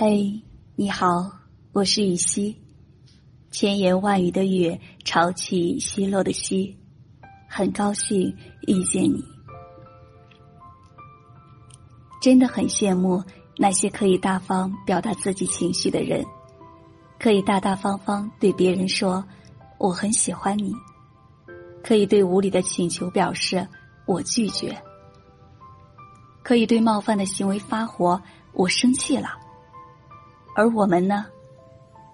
嘿，你好，我是雨溪，千言万语的雨，潮起溪落的溪，很高兴遇见你。真的很羡慕那些可以大方表达自己情绪的人，可以大大方方对别人说“我很喜欢你”，可以对无理的请求表示“我拒绝”，可以对冒犯的行为发火“我生气了”。而我们呢，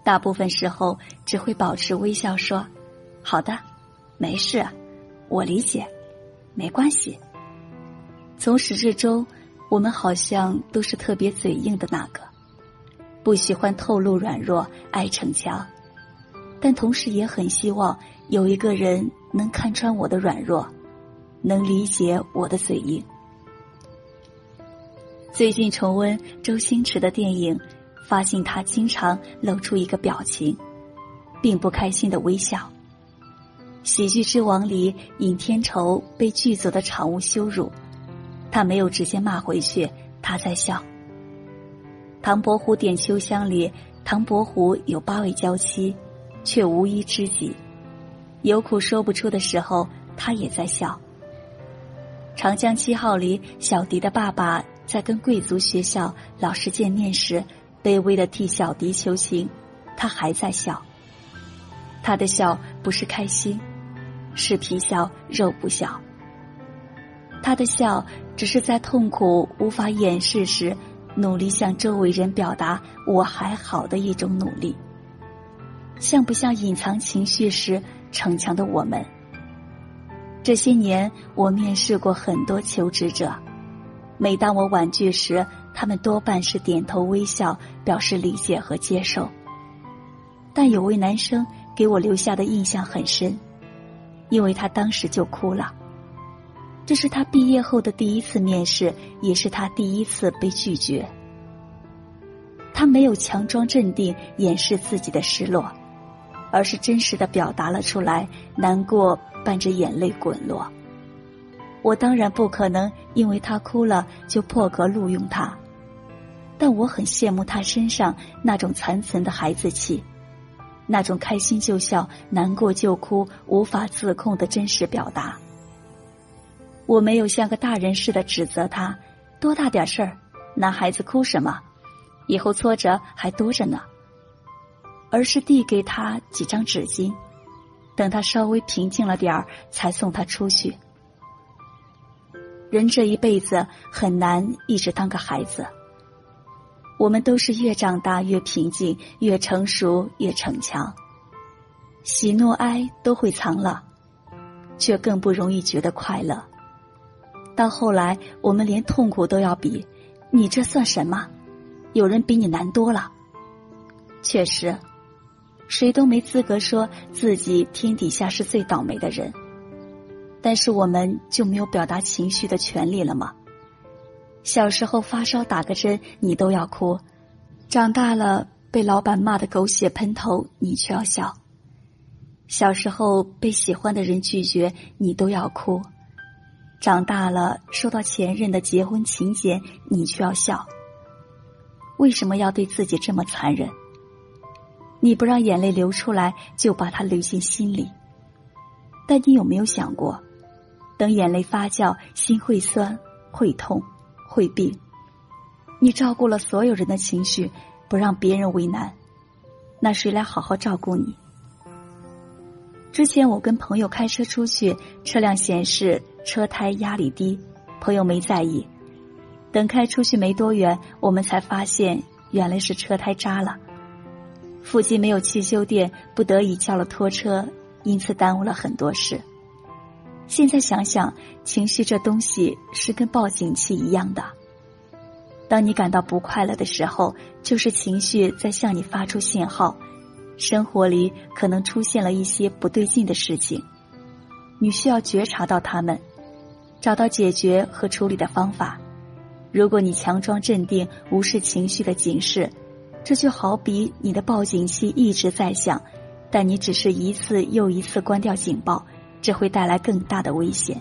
大部分时候只会保持微笑，说：“好的，没事，我理解，没关系。”从始至终，我们好像都是特别嘴硬的那个，不喜欢透露软弱，爱逞强，但同时也很希望有一个人能看穿我的软弱，能理解我的嘴硬。最近重温周星驰的电影。发现他经常露出一个表情，并不开心的微笑。《喜剧之王》里，尹天仇被剧组的场务羞辱，他没有直接骂回去，他在笑。《唐伯虎点秋香》里，唐伯虎有八位娇妻，却无一知己，有苦说不出的时候，他也在笑。《长江七号》里，小迪的爸爸在跟贵族学校老师见面时。卑微的替小迪求情，他还在笑。他的笑不是开心，是皮笑肉不笑。他的笑只是在痛苦无法掩饰时，努力向周围人表达我还好的一种努力。像不像隐藏情绪时逞强的我们？这些年，我面试过很多求职者，每当我婉拒时。他们多半是点头微笑，表示理解和接受。但有位男生给我留下的印象很深，因为他当时就哭了。这是他毕业后的第一次面试，也是他第一次被拒绝。他没有强装镇定掩饰自己的失落，而是真实的表达了出来，难过伴着眼泪滚落。我当然不可能因为他哭了就破格录用他。但我很羡慕他身上那种残存的孩子气，那种开心就笑、难过就哭、无法自控的真实表达。我没有像个大人似的指责他，多大点事儿，男孩子哭什么，以后挫折还多着呢。而是递给他几张纸巾，等他稍微平静了点儿，才送他出去。人这一辈子很难一直当个孩子。我们都是越长大越平静，越成熟越逞强。喜怒哀都会藏了，却更不容易觉得快乐。到后来，我们连痛苦都要比，你这算什么？有人比你难多了。确实，谁都没资格说自己天底下是最倒霉的人。但是，我们就没有表达情绪的权利了吗？小时候发烧打个针，你都要哭；长大了被老板骂的狗血喷头，你却要笑。小时候被喜欢的人拒绝，你都要哭；长大了收到前任的结婚请柬，你却要笑。为什么要对自己这么残忍？你不让眼泪流出来，就把它流进心里。但你有没有想过，等眼泪发酵，心会酸，会痛。会病，你照顾了所有人的情绪，不让别人为难，那谁来好好照顾你？之前我跟朋友开车出去，车辆显示车胎压力低，朋友没在意。等开出去没多远，我们才发现原来是车胎扎了。附近没有汽修店，不得已叫了拖车，因此耽误了很多事。现在想想，情绪这东西是跟报警器一样的。当你感到不快乐的时候，就是情绪在向你发出信号。生活里可能出现了一些不对劲的事情，你需要觉察到他们，找到解决和处理的方法。如果你强装镇定，无视情绪的警示，这就好比你的报警器一直在响，但你只是一次又一次关掉警报。这会带来更大的危险。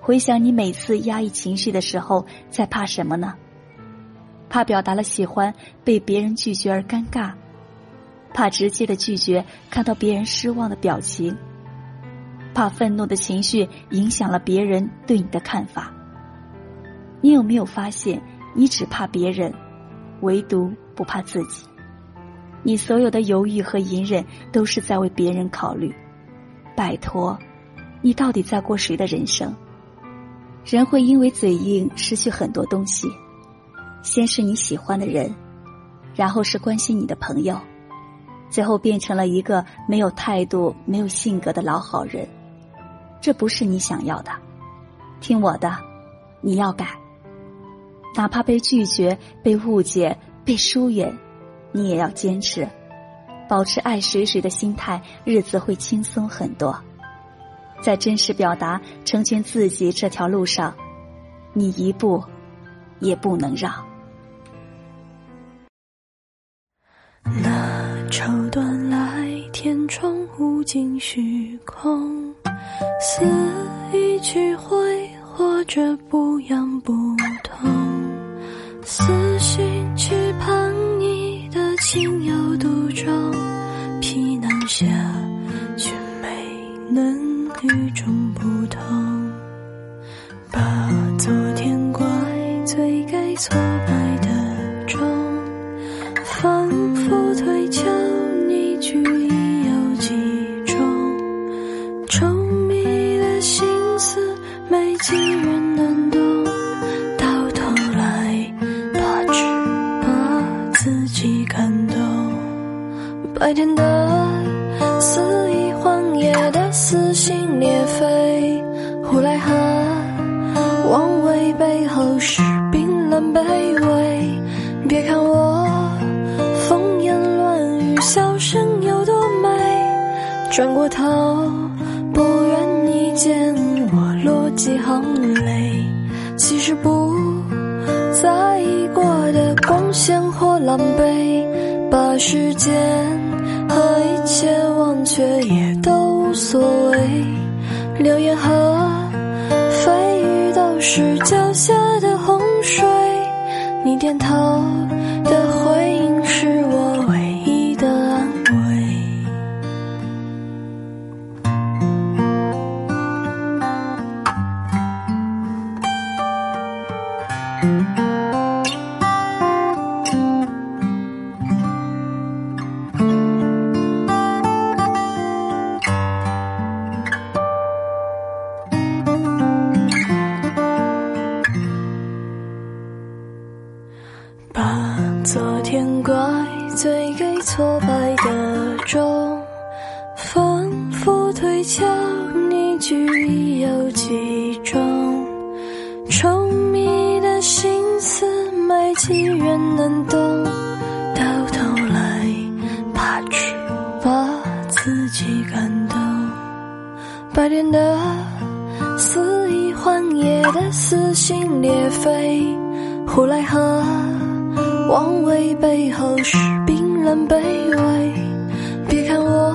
回想你每次压抑情绪的时候，在怕什么呢？怕表达了喜欢被别人拒绝而尴尬，怕直接的拒绝看到别人失望的表情，怕愤怒的情绪影响了别人对你的看法。你有没有发现，你只怕别人，唯独不怕自己？你所有的犹豫和隐忍，都是在为别人考虑。拜托，你到底在过谁的人生？人会因为嘴硬失去很多东西，先是你喜欢的人，然后是关心你的朋友，最后变成了一个没有态度、没有性格的老好人。这不是你想要的，听我的，你要改。哪怕被拒绝、被误解、被疏远。你也要坚持，保持爱谁谁的心态，日子会轻松很多。在真实表达、成全自己这条路上，你一步也不能让。那绸缎来，填充无尽虚空，似一曲会，或者不痒不痛，思绪爱的撕心裂肺，呼来河妄为背后是冰冷卑微。别看我风言乱语，笑声有多美，转过头不愿你见我落几行泪。其实不在意过的光鲜或狼狈，把时间。和一切忘却也都所谓，流言和蜚语都是脚下的洪水，你点头的回应是我对给挫败的钟，反复推敲，你具有几重？稠密的心思，没几人能懂。到头来，怕只把自己感动。白天的肆意荒野的撕心裂肺，呼来和妄为背后是冷卑微，别看我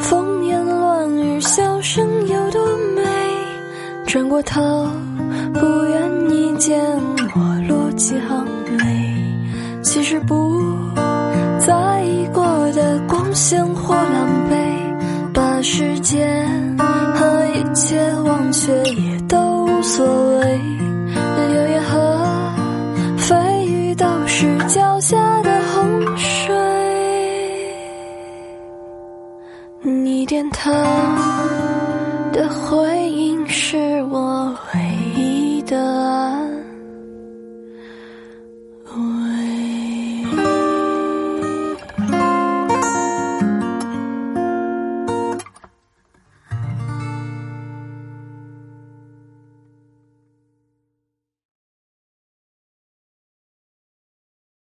风言乱语，笑声有多美。转过头，不愿你见我落几行泪。其实不在意过的光鲜或狼狈，把时间和一切忘却你点头的回。